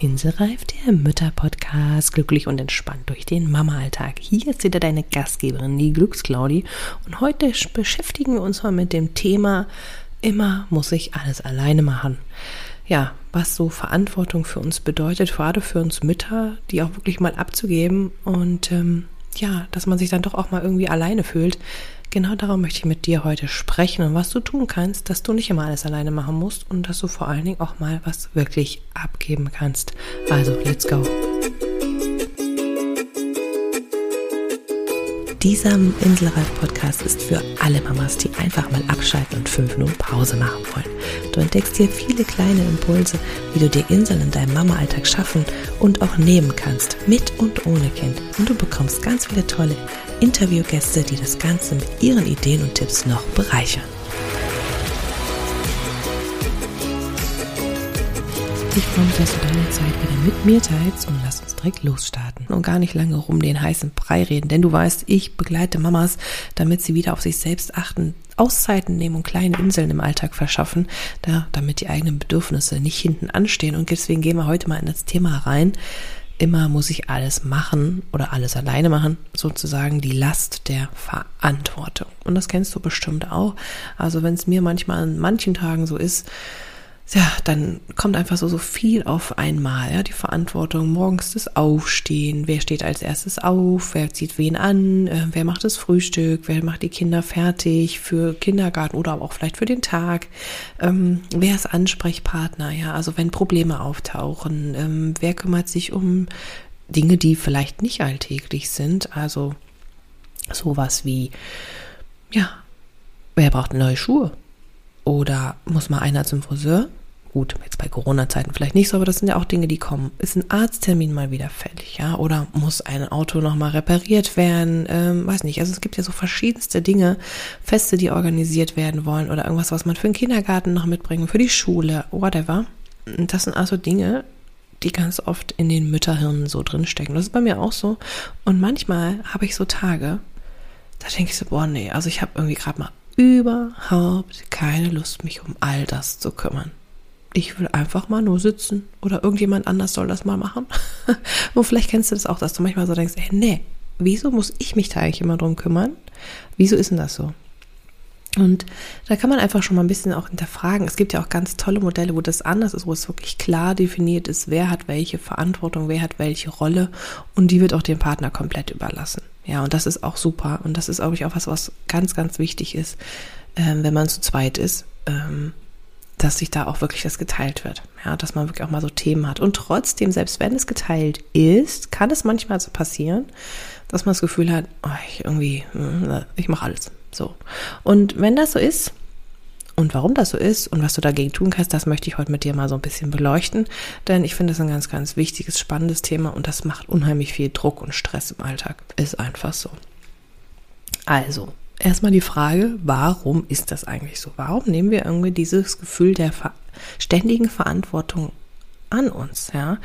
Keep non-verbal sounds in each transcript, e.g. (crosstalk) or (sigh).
Inselreif, der Mütter-Podcast. Glücklich und entspannt durch den Mama-Alltag. Hier ist wieder deine Gastgeberin, die Glücksclaudi. Und heute beschäftigen wir uns mal mit dem Thema, immer muss ich alles alleine machen. Ja, was so Verantwortung für uns bedeutet, gerade für uns Mütter, die auch wirklich mal abzugeben und ähm, ja, dass man sich dann doch auch mal irgendwie alleine fühlt. Genau darum möchte ich mit dir heute sprechen und was du tun kannst, dass du nicht immer alles alleine machen musst und dass du vor allen Dingen auch mal was wirklich abgeben kannst. Also, let's go. Dieser Inselreif-Podcast ist für alle Mamas, die einfach mal abschalten und fünf Minuten Pause machen wollen. Du entdeckst hier viele kleine Impulse, wie du dir Inseln in deinem Mama-Alltag schaffen und auch nehmen kannst, mit und ohne Kind. Und du bekommst ganz viele tolle Interviewgäste, die das Ganze mit ihren Ideen und Tipps noch bereichern. Ich freue mich, dass du deine Zeit wieder mit mir teilst und lass uns direkt losstarten und gar nicht lange rum den heißen Brei reden, denn du weißt, ich begleite Mamas, damit sie wieder auf sich selbst achten, Auszeiten nehmen und kleine Inseln im Alltag verschaffen, da, damit die eigenen Bedürfnisse nicht hinten anstehen. Und deswegen gehen wir heute mal in das Thema rein. Immer muss ich alles machen oder alles alleine machen, sozusagen die Last der Verantwortung. Und das kennst du bestimmt auch. Also wenn es mir manchmal an manchen Tagen so ist, ja, dann kommt einfach so, so viel auf einmal, ja, die Verantwortung, morgens das Aufstehen, wer steht als erstes auf, wer zieht wen an, äh, wer macht das Frühstück, wer macht die Kinder fertig für Kindergarten oder auch vielleicht für den Tag, ähm, wer ist Ansprechpartner, ja, also wenn Probleme auftauchen, ähm, wer kümmert sich um Dinge, die vielleicht nicht alltäglich sind, also sowas wie, ja, wer braucht neue Schuhe? Oder muss mal einer zum Friseur? Gut, jetzt bei Corona-Zeiten vielleicht nicht so, aber das sind ja auch Dinge, die kommen. Ist ein Arzttermin mal wieder fällig, ja? Oder muss ein Auto nochmal repariert werden? Ähm, weiß nicht. Also es gibt ja so verschiedenste Dinge, Feste, die organisiert werden wollen oder irgendwas, was man für den Kindergarten noch mitbringen, für die Schule, whatever. Das sind also Dinge, die ganz oft in den Mütterhirnen so drinstecken. Das ist bei mir auch so. Und manchmal habe ich so Tage, da denke ich so, boah, nee, also ich habe irgendwie gerade mal überhaupt keine Lust, mich um all das zu kümmern ich will einfach mal nur sitzen oder irgendjemand anders soll das mal machen. (laughs) Und vielleicht kennst du das auch, dass du manchmal so denkst, ey, nee, wieso muss ich mich da eigentlich immer drum kümmern? Wieso ist denn das so? Und da kann man einfach schon mal ein bisschen auch hinterfragen. Es gibt ja auch ganz tolle Modelle, wo das anders ist, wo es wirklich klar definiert ist, wer hat welche Verantwortung, wer hat welche Rolle und die wird auch dem Partner komplett überlassen. Ja, und das ist auch super und das ist, glaube ich, auch was, was ganz, ganz wichtig ist, ähm, wenn man zu zweit ist. Ähm, dass sich da auch wirklich das geteilt wird. Ja, dass man wirklich auch mal so Themen hat. Und trotzdem, selbst wenn es geteilt ist, kann es manchmal so passieren, dass man das Gefühl hat, oh, ich irgendwie, hm, ich mache alles. So. Und wenn das so ist, und warum das so ist und was du dagegen tun kannst, das möchte ich heute mit dir mal so ein bisschen beleuchten. Denn ich finde das ein ganz, ganz wichtiges, spannendes Thema und das macht unheimlich viel Druck und Stress im Alltag. Ist einfach so. Also, erstmal die Frage, warum ist das eigentlich so? Warum nehmen wir irgendwie dieses Gefühl der ver ständigen Verantwortung an uns? Ja,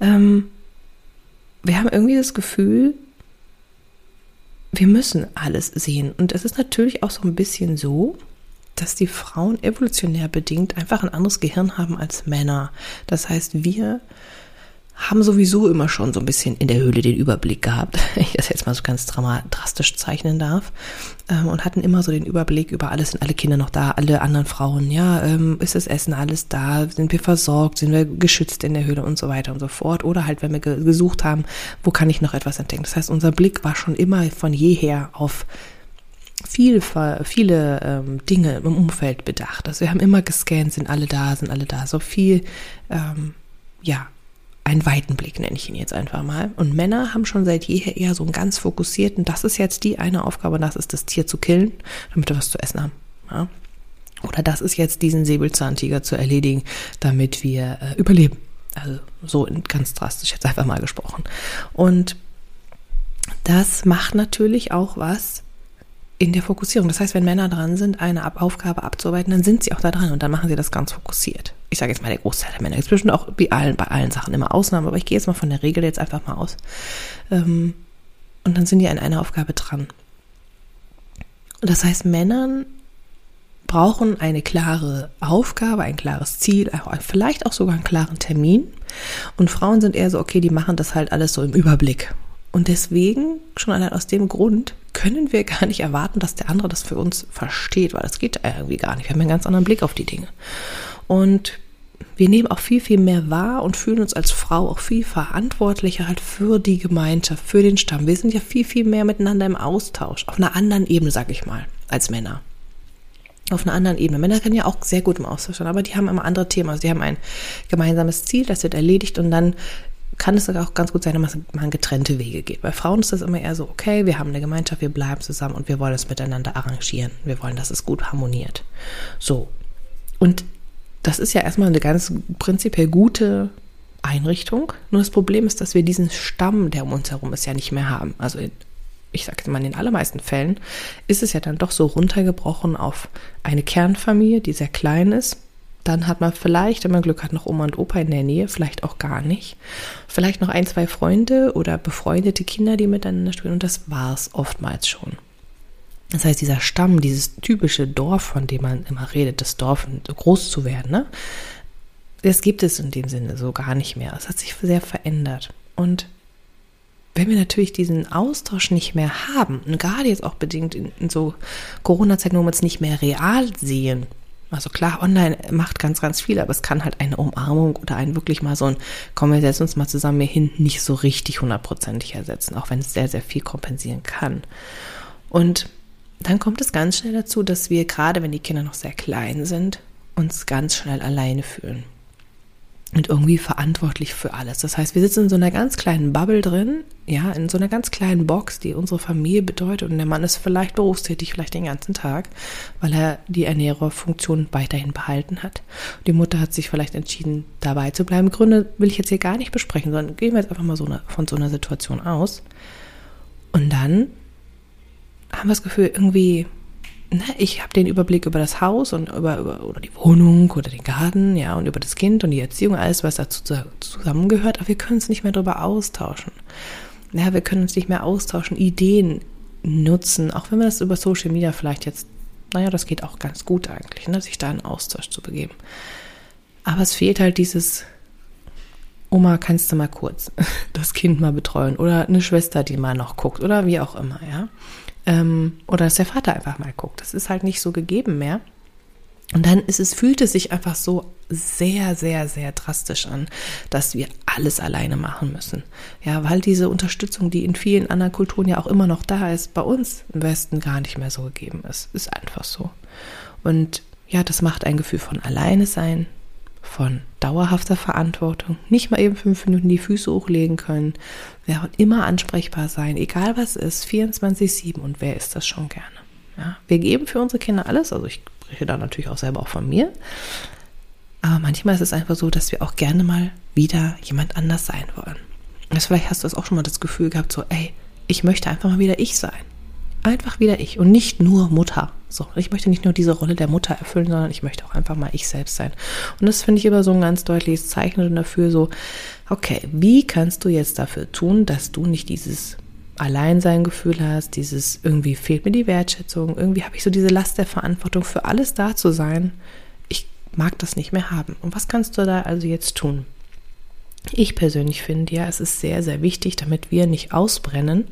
ähm, wir haben irgendwie das Gefühl, wir müssen alles sehen. Und es ist natürlich auch so ein bisschen so, dass die Frauen evolutionär bedingt einfach ein anderes Gehirn haben als Männer. Das heißt, wir haben sowieso immer schon so ein bisschen in der Höhle den Überblick gehabt, (laughs) ich das jetzt mal so ganz drastisch zeichnen darf, ähm, und hatten immer so den Überblick über alles, sind alle Kinder noch da, alle anderen Frauen, ja, ähm, ist das Essen alles da, sind wir versorgt, sind wir geschützt in der Höhle und so weiter und so fort. Oder halt, wenn wir gesucht haben, wo kann ich noch etwas entdecken. Das heißt, unser Blick war schon immer von jeher auf viel, viele ähm, Dinge im Umfeld bedacht. Also wir haben immer gescannt, sind alle da, sind alle da. So viel, ähm, ja, einen weiten Blick, nenne ich ihn jetzt einfach mal. Und Männer haben schon seit jeher eher so einen ganz fokussierten, das ist jetzt die eine Aufgabe, das ist das Tier zu killen, damit wir was zu essen haben. Ja? Oder das ist jetzt diesen Säbelzahntiger zu erledigen, damit wir äh, überleben. Also so ganz drastisch jetzt einfach mal gesprochen. Und das macht natürlich auch was in der Fokussierung. Das heißt, wenn Männer dran sind, eine Aufgabe abzuarbeiten, dann sind sie auch da dran und dann machen sie das ganz fokussiert. Ich sage jetzt mal, der Großteil der Männer. Jetzt bestimmt auch bei allen, bei allen Sachen immer Ausnahmen, aber ich gehe jetzt mal von der Regel jetzt einfach mal aus. Ähm, und dann sind die an einer Aufgabe dran. Das heißt, Männern brauchen eine klare Aufgabe, ein klares Ziel, vielleicht auch sogar einen klaren Termin. Und Frauen sind eher so, okay, die machen das halt alles so im Überblick. Und deswegen, schon allein aus dem Grund, können wir gar nicht erwarten, dass der andere das für uns versteht, weil das geht irgendwie gar nicht. Wir haben einen ganz anderen Blick auf die Dinge. Und wir nehmen auch viel, viel mehr wahr und fühlen uns als Frau auch viel verantwortlicher halt für die Gemeinschaft, für den Stamm. Wir sind ja viel, viel mehr miteinander im Austausch, auf einer anderen Ebene, sag ich mal, als Männer. Auf einer anderen Ebene. Männer können ja auch sehr gut im Austausch sein, aber die haben immer andere Themen. Also die haben ein gemeinsames Ziel, das wird erledigt und dann kann es auch ganz gut sein, dass man getrennte Wege geht. Bei Frauen ist das immer eher so, okay, wir haben eine Gemeinschaft, wir bleiben zusammen und wir wollen es miteinander arrangieren. Wir wollen, dass es gut harmoniert. So. Und das ist ja erstmal eine ganz prinzipiell gute Einrichtung. Nur das Problem ist, dass wir diesen Stamm, der um uns herum ist, ja nicht mehr haben. Also ich sage mal, in den allermeisten Fällen ist es ja dann doch so runtergebrochen auf eine Kernfamilie, die sehr klein ist. Dann hat man vielleicht, wenn man Glück hat, noch Oma und Opa in der Nähe, vielleicht auch gar nicht. Vielleicht noch ein, zwei Freunde oder befreundete Kinder, die miteinander spielen. Und das war es oftmals schon. Das heißt, dieser Stamm, dieses typische Dorf, von dem man immer redet, das Dorf groß zu werden, ne? das gibt es in dem Sinne so gar nicht mehr. Es hat sich sehr verändert. Und wenn wir natürlich diesen Austausch nicht mehr haben, und gerade jetzt auch bedingt in, in so Corona-Zeiten, wo wir es nicht mehr real sehen, also klar, online macht ganz, ganz viel, aber es kann halt eine Umarmung oder ein wirklich mal so ein, komm, wir setzen uns mal zusammen hier hin, nicht so richtig hundertprozentig ersetzen, auch wenn es sehr, sehr viel kompensieren kann. Und dann kommt es ganz schnell dazu, dass wir, gerade wenn die Kinder noch sehr klein sind, uns ganz schnell alleine fühlen. Und irgendwie verantwortlich für alles. Das heißt, wir sitzen in so einer ganz kleinen Bubble drin, ja, in so einer ganz kleinen Box, die unsere Familie bedeutet. Und der Mann ist vielleicht berufstätig, vielleicht den ganzen Tag, weil er die Ernährerfunktion weiterhin behalten hat. Die Mutter hat sich vielleicht entschieden, dabei zu bleiben. Gründe will ich jetzt hier gar nicht besprechen, sondern gehen wir jetzt einfach mal so eine, von so einer Situation aus. Und dann haben wir das Gefühl, irgendwie, ne, ich habe den Überblick über das Haus und über, über oder die Wohnung oder den Garten, ja, und über das Kind und die Erziehung, alles, was dazu zusammengehört, aber wir können uns nicht mehr darüber austauschen. Ja, wir können uns nicht mehr austauschen, Ideen nutzen, auch wenn wir das über Social Media vielleicht jetzt, naja, das geht auch ganz gut eigentlich, ne, sich da in Austausch zu begeben. Aber es fehlt halt dieses, Oma, kannst du mal kurz (laughs) das Kind mal betreuen oder eine Schwester, die mal noch guckt oder wie auch immer, ja. Ähm, oder dass der Vater einfach mal guckt. Das ist halt nicht so gegeben mehr. Und dann ist es, fühlt es sich einfach so sehr, sehr, sehr drastisch an, dass wir alles alleine machen müssen. Ja, weil diese Unterstützung, die in vielen anderen Kulturen ja auch immer noch da ist, bei uns im Westen gar nicht mehr so gegeben ist. Ist einfach so. Und ja, das macht ein Gefühl von alleine sein, von dauerhafter Verantwortung, nicht mal eben fünf Minuten die Füße hochlegen können, wollen immer ansprechbar sein, egal was ist, 24-7 und wer ist das schon gerne. Ja, wir geben für unsere Kinder alles, also ich spreche da natürlich auch selber auch von mir, aber manchmal ist es einfach so, dass wir auch gerne mal wieder jemand anders sein wollen. Also vielleicht hast du das auch schon mal das Gefühl gehabt, so, ey, ich möchte einfach mal wieder ich sein einfach wieder ich und nicht nur Mutter. So, ich möchte nicht nur diese Rolle der Mutter erfüllen, sondern ich möchte auch einfach mal ich selbst sein. Und das finde ich immer so ein ganz deutliches Zeichen dafür, so, okay, wie kannst du jetzt dafür tun, dass du nicht dieses Alleinsein-Gefühl hast, dieses irgendwie fehlt mir die Wertschätzung, irgendwie habe ich so diese Last der Verantwortung für alles da zu sein. Ich mag das nicht mehr haben. Und was kannst du da also jetzt tun? Ich persönlich finde ja, es ist sehr, sehr wichtig, damit wir nicht ausbrennen,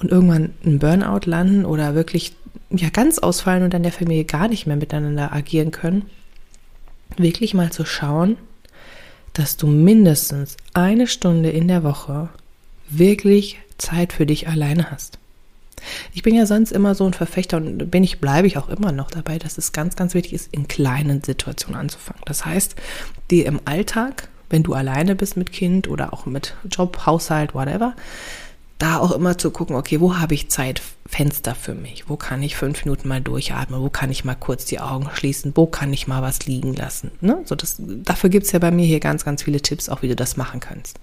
und irgendwann einen Burnout landen oder wirklich ja ganz ausfallen und dann der Familie gar nicht mehr miteinander agieren können, wirklich mal zu schauen, dass du mindestens eine Stunde in der Woche wirklich Zeit für dich alleine hast. Ich bin ja sonst immer so ein Verfechter und bin ich, bleibe ich auch immer noch dabei, dass es ganz, ganz wichtig ist, in kleinen Situationen anzufangen. Das heißt, dir im Alltag, wenn du alleine bist mit Kind oder auch mit Job, Haushalt, whatever, da auch immer zu gucken, okay, wo habe ich Zeitfenster für mich? Wo kann ich fünf Minuten mal durchatmen? Wo kann ich mal kurz die Augen schließen? Wo kann ich mal was liegen lassen? Ne? So das, dafür gibt's ja bei mir hier ganz, ganz viele Tipps, auch wie du das machen kannst.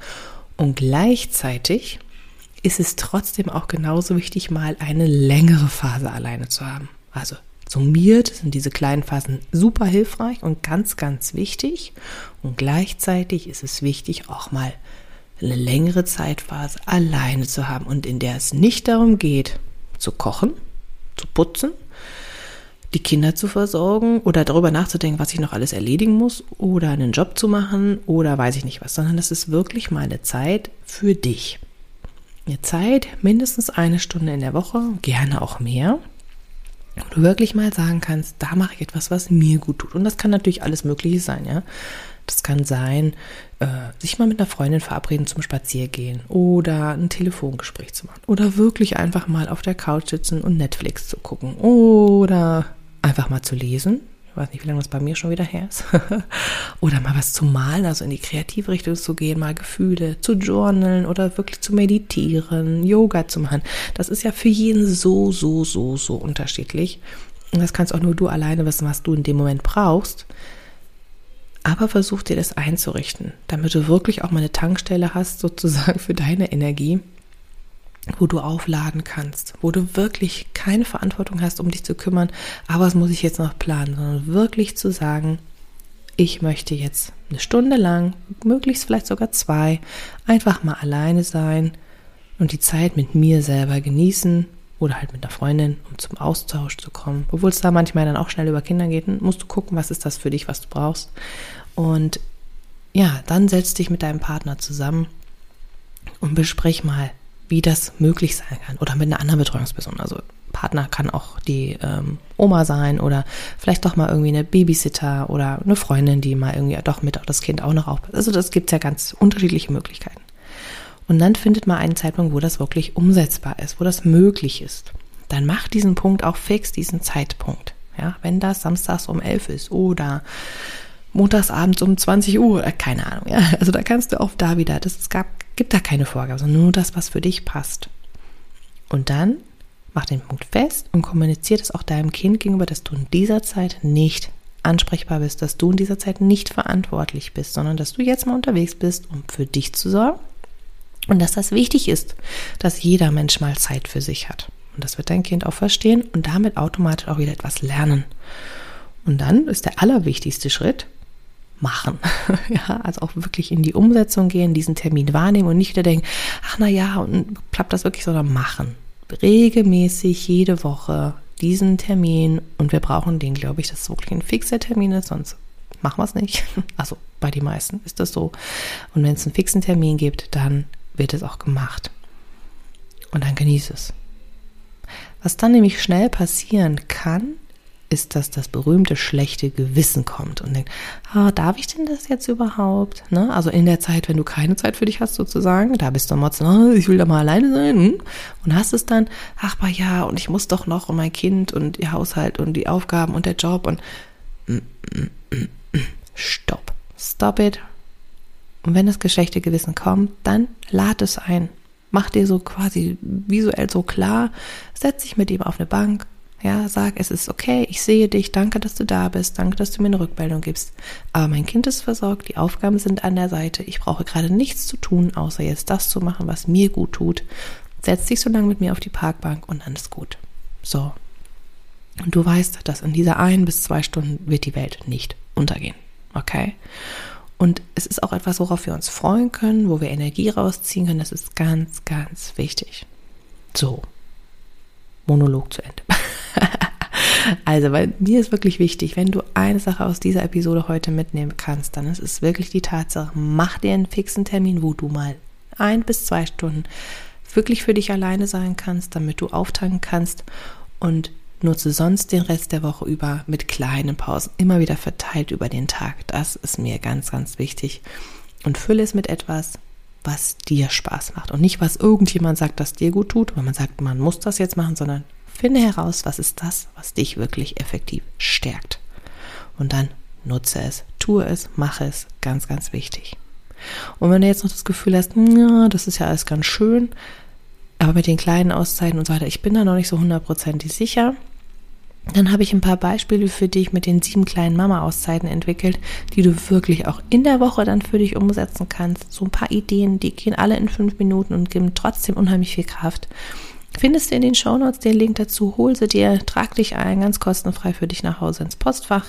Und gleichzeitig ist es trotzdem auch genauso wichtig, mal eine längere Phase alleine zu haben. Also summiert sind diese kleinen Phasen super hilfreich und ganz, ganz wichtig. Und gleichzeitig ist es wichtig, auch mal eine längere Zeitphase alleine zu haben und in der es nicht darum geht, zu kochen, zu putzen, die Kinder zu versorgen oder darüber nachzudenken, was ich noch alles erledigen muss oder einen Job zu machen oder weiß ich nicht was, sondern das ist wirklich mal eine Zeit für dich. Eine Zeit, mindestens eine Stunde in der Woche, gerne auch mehr, wo du wirklich mal sagen kannst, da mache ich etwas, was mir gut tut. Und das kann natürlich alles Mögliche sein, ja. Das kann sein, äh, sich mal mit einer Freundin verabreden zum Spaziergehen oder ein Telefongespräch zu machen oder wirklich einfach mal auf der Couch sitzen und Netflix zu gucken oder einfach mal zu lesen. Ich weiß nicht, wie lange das bei mir schon wieder her ist. (laughs) oder mal was zu malen, also in die kreative Richtung zu gehen, mal Gefühle zu journalen oder wirklich zu meditieren, Yoga zu machen. Das ist ja für jeden so, so, so, so unterschiedlich. Und das kannst auch nur du alleine wissen, was du in dem Moment brauchst aber versuch dir das einzurichten, damit du wirklich auch mal eine Tankstelle hast, sozusagen für deine Energie, wo du aufladen kannst, wo du wirklich keine Verantwortung hast, um dich zu kümmern, aber das muss ich jetzt noch planen, sondern wirklich zu sagen, ich möchte jetzt eine Stunde lang, möglichst vielleicht sogar zwei, einfach mal alleine sein und die Zeit mit mir selber genießen oder halt mit einer Freundin, um zum Austausch zu kommen. Obwohl es da manchmal dann auch schnell über Kinder geht, musst du gucken, was ist das für dich, was du brauchst. Und ja, dann setz dich mit deinem Partner zusammen und besprich mal, wie das möglich sein kann. Oder mit einer anderen Betreuungsperson. Also Partner kann auch die ähm, Oma sein oder vielleicht doch mal irgendwie eine Babysitter oder eine Freundin, die mal irgendwie doch mit auf das Kind auch noch aufpasst. Also das gibt ja ganz unterschiedliche Möglichkeiten. Und dann findet mal einen Zeitpunkt, wo das wirklich umsetzbar ist, wo das möglich ist. Dann mach diesen Punkt auch fix, diesen Zeitpunkt. Ja, wenn das samstags um elf ist oder montagsabends um 20 Uhr, äh, keine Ahnung, ja. (laughs) Also da kannst du auch da wieder, das es gab, gibt da keine Vorgabe, sondern nur das, was für dich passt. Und dann mach den Punkt fest und kommuniziert es auch deinem Kind gegenüber, dass du in dieser Zeit nicht ansprechbar bist, dass du in dieser Zeit nicht verantwortlich bist, sondern dass du jetzt mal unterwegs bist, um für dich zu sorgen und dass das wichtig ist, dass jeder Mensch mal Zeit für sich hat. Und das wird dein Kind auch verstehen und damit automatisch auch wieder etwas lernen. Und dann ist der allerwichtigste Schritt, machen. (laughs) ja, also auch wirklich in die Umsetzung gehen, diesen Termin wahrnehmen und nicht wieder denken, ach na ja, und klappt das wirklich, sondern machen. Regelmäßig jede Woche diesen Termin und wir brauchen den, glaube ich, dass es wirklich ein fixer Termin ist, sonst machen wir es nicht. (laughs) Also bei den meisten ist das so. Und wenn es einen fixen Termin gibt, dann wird es auch gemacht. Und dann genieße es. Was dann nämlich schnell passieren kann, ist, dass das berühmte schlechte Gewissen kommt und denkt, ah, darf ich denn das jetzt überhaupt? Ne? Also in der Zeit, wenn du keine Zeit für dich hast sozusagen, da bist du motzen, oh, ich will da mal alleine sein hm? und hast es dann, ach aber ja, und ich muss doch noch und mein Kind und ihr Haushalt und die Aufgaben und der Job und mm, mm, mm, stopp, stop it. Und wenn das schlechte Gewissen kommt, dann lad es ein. Mach dir so quasi visuell so klar, setz dich mit ihm auf eine Bank, ja, sag, es ist okay, ich sehe dich, danke, dass du da bist, danke, dass du mir eine Rückmeldung gibst. Aber mein Kind ist versorgt, die Aufgaben sind an der Seite, ich brauche gerade nichts zu tun, außer jetzt das zu machen, was mir gut tut. Setz dich so lange mit mir auf die Parkbank und dann ist gut. So. Und du weißt, dass in dieser ein bis zwei Stunden wird die Welt nicht untergehen. Okay? Und es ist auch etwas, worauf wir uns freuen können, wo wir Energie rausziehen können. Das ist ganz, ganz wichtig. So. Monolog zu Ende. (laughs) also, weil mir ist wirklich wichtig, wenn du eine Sache aus dieser Episode heute mitnehmen kannst, dann ist es wirklich die Tatsache, mach dir einen fixen Termin, wo du mal ein bis zwei Stunden wirklich für dich alleine sein kannst, damit du auftanken kannst und nutze sonst den Rest der Woche über mit kleinen Pausen, immer wieder verteilt über den Tag. Das ist mir ganz, ganz wichtig. Und fülle es mit etwas, was dir Spaß macht und nicht, was irgendjemand sagt, das dir gut tut, weil man sagt, man muss das jetzt machen, sondern Finde heraus, was ist das, was dich wirklich effektiv stärkt. Und dann nutze es, tue es, mache es, ganz, ganz wichtig. Und wenn du jetzt noch das Gefühl hast, ja, das ist ja alles ganz schön, aber mit den kleinen Auszeiten und so weiter, ich bin da noch nicht so hundertprozentig sicher, dann habe ich ein paar Beispiele für dich mit den sieben kleinen Mama-Auszeiten entwickelt, die du wirklich auch in der Woche dann für dich umsetzen kannst. So ein paar Ideen, die gehen alle in fünf Minuten und geben trotzdem unheimlich viel Kraft. Findest du in den Shownotes den Link dazu, hol sie dir, trag dich ein, ganz kostenfrei für dich nach Hause ins Postfach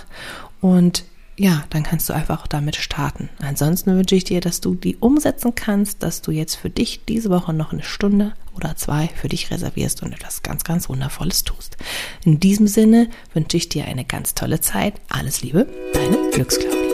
und ja, dann kannst du einfach damit starten. Ansonsten wünsche ich dir, dass du die umsetzen kannst, dass du jetzt für dich diese Woche noch eine Stunde oder zwei für dich reservierst und etwas ganz, ganz Wundervolles tust. In diesem Sinne wünsche ich dir eine ganz tolle Zeit. Alles Liebe, deine Glücksclaudie.